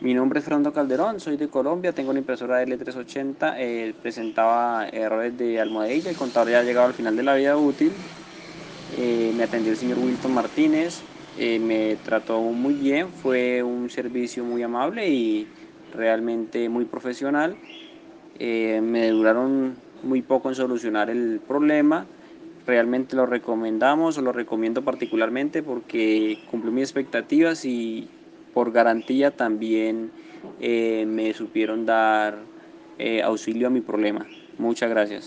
Mi nombre es Fernando Calderón, soy de Colombia, tengo una impresora L380, eh, presentaba errores de almohadilla, el contador ya ha llegado al final de la vida útil, eh, me atendió el señor Wilton Martínez, eh, me trató muy bien, fue un servicio muy amable y realmente muy profesional, me duraron muy poco en solucionar el problema, realmente lo recomendamos o lo recomiendo particularmente porque cumplió mis expectativas y por garantía también eh, me supieron dar eh, auxilio a mi problema. Muchas gracias.